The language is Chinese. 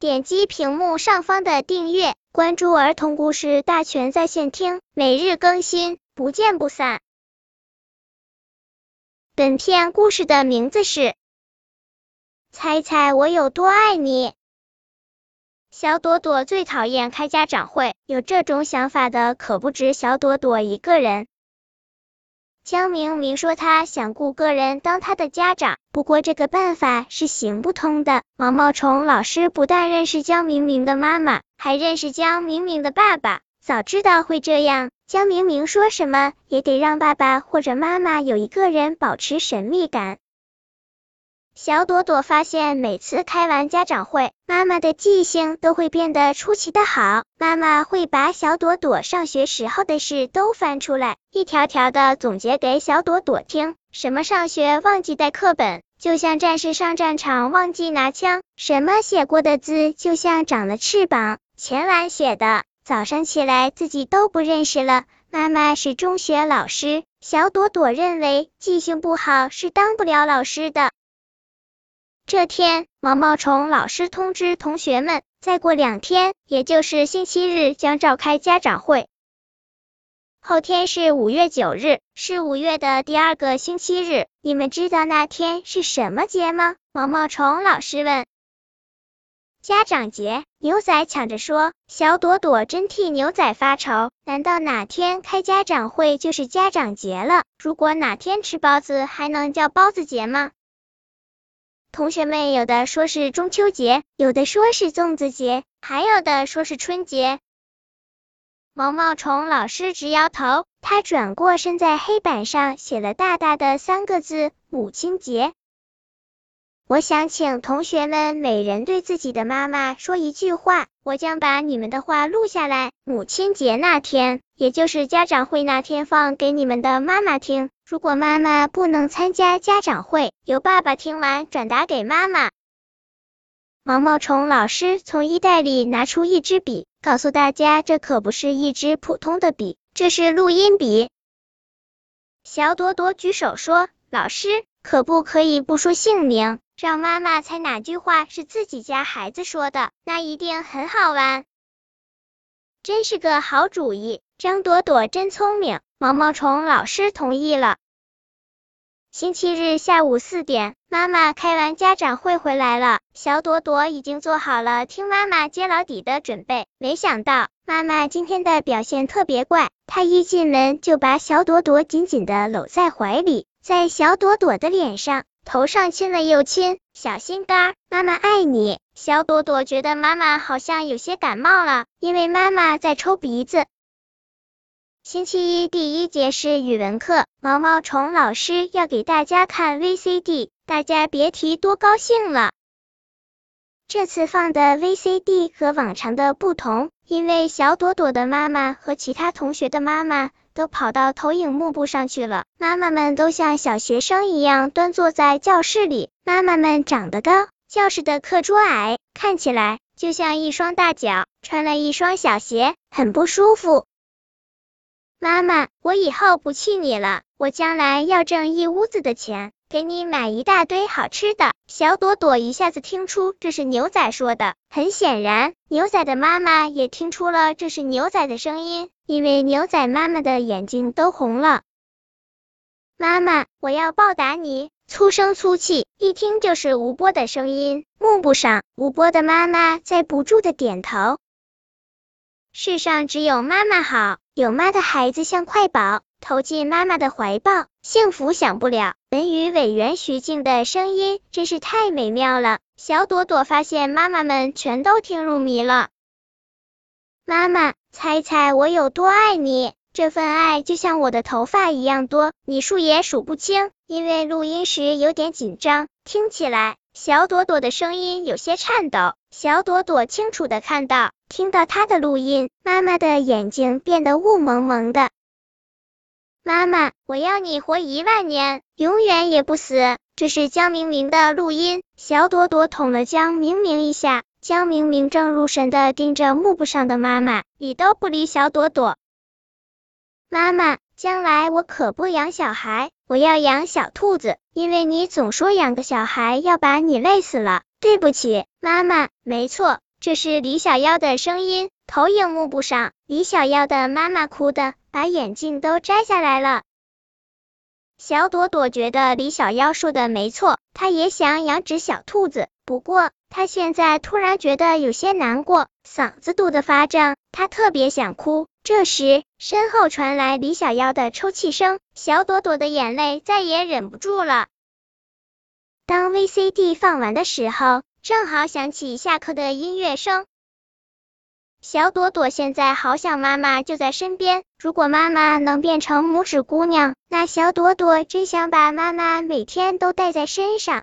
点击屏幕上方的订阅，关注儿童故事大全在线听，每日更新，不见不散。本片故事的名字是《猜猜我有多爱你》。小朵朵最讨厌开家长会，有这种想法的可不止小朵朵一个人。江明明说他想雇个人当他的家长，不过这个办法是行不通的。毛毛虫老师不但认识江明明的妈妈，还认识江明明的爸爸。早知道会这样，江明明说什么也得让爸爸或者妈妈有一个人保持神秘感。小朵朵发现，每次开完家长会，妈妈的记性都会变得出奇的好。妈妈会把小朵朵上学时候的事都翻出来，一条条的总结给小朵朵听。什么上学忘记带课本，就像战士上战场忘记拿枪；什么写过的字，就像长了翅膀，前晚写的，早上起来自己都不认识了。妈妈是中学老师，小朵朵认为记性不好是当不了老师的。这天，毛毛虫老师通知同学们，再过两天，也就是星期日，将召开家长会。后天是五月九日，是五月的第二个星期日。你们知道那天是什么节吗？毛毛虫老师问。家长节，牛仔抢着说。小朵朵真替牛仔发愁，难道哪天开家长会就是家长节了？如果哪天吃包子，还能叫包子节吗？同学们有的说是中秋节，有的说是粽子节，还有的说是春节。毛毛虫老师直摇头，他转过身，在黑板上写了大大的三个字：母亲节。我想请同学们每人对自己的妈妈说一句话，我将把你们的话录下来，母亲节那天，也就是家长会那天放给你们的妈妈听。如果妈妈不能参加家长会，由爸爸听完转达给妈妈。毛毛虫老师从衣袋里拿出一支笔，告诉大家，这可不是一支普通的笔，这是录音笔。小朵朵举手说：“老师，可不可以不说姓名？”让妈妈猜哪句话是自己家孩子说的，那一定很好玩。真是个好主意，张朵朵真聪明。毛毛虫老师同意了。星期日下午四点，妈妈开完家长会回来了，小朵朵已经做好了听妈妈揭老底的准备。没想到妈妈今天的表现特别怪，她一进门就把小朵朵紧紧的搂在怀里，在小朵朵的脸上。头上亲了又亲，小心肝，妈妈爱你。小朵朵觉得妈妈好像有些感冒了，因为妈妈在抽鼻子。星期一第一节是语文课，毛毛虫老师要给大家看 VCD，大家别提多高兴了。这次放的 VCD 和往常的不同，因为小朵朵的妈妈和其他同学的妈妈。都跑到投影幕布上去了。妈妈们都像小学生一样端坐在教室里。妈妈们长得高，教室的课桌矮，看起来就像一双大脚穿了一双小鞋，很不舒服。妈妈，我以后不气你了，我将来要挣一屋子的钱。给你买一大堆好吃的。小朵朵一下子听出这是牛仔说的，很显然，牛仔的妈妈也听出了这是牛仔的声音，因为牛仔妈妈的眼睛都红了。妈妈，我要报答你。粗声粗气，一听就是吴波的声音。幕布上，吴波的妈妈在不住的点头。世上只有妈妈好，有妈的孩子像块宝。投进妈妈的怀抱，幸福享不了。文娱委员徐静的声音真是太美妙了。小朵朵发现妈妈们全都听入迷了。妈妈，猜猜我有多爱你？这份爱就像我的头发一样多，你数也数不清。因为录音时有点紧张，听起来小朵朵的声音有些颤抖。小朵朵清楚的看到，听到她的录音，妈妈的眼睛变得雾蒙蒙的。妈妈，我要你活一万年，永远也不死。这是江明明的录音。小朵朵捅了江明明一下，江明明正入神的盯着幕布上的妈妈，理都不理小朵朵。妈妈，将来我可不养小孩，我要养小兔子，因为你总说养个小孩要把你累死了。对不起，妈妈。没错，这是李小妖的声音。投影幕布上，李小妖的妈妈哭的把眼镜都摘下来了。小朵朵觉得李小妖说的没错，她也想养只小兔子。不过，她现在突然觉得有些难过，嗓子堵得发胀，她特别想哭。这时，身后传来李小妖的抽泣声，小朵朵的眼泪再也忍不住了。当 VCD 放完的时候，正好响起下课的音乐声。小朵朵现在好想妈妈就在身边，如果妈妈能变成拇指姑娘，那小朵朵真想把妈妈每天都带在身上。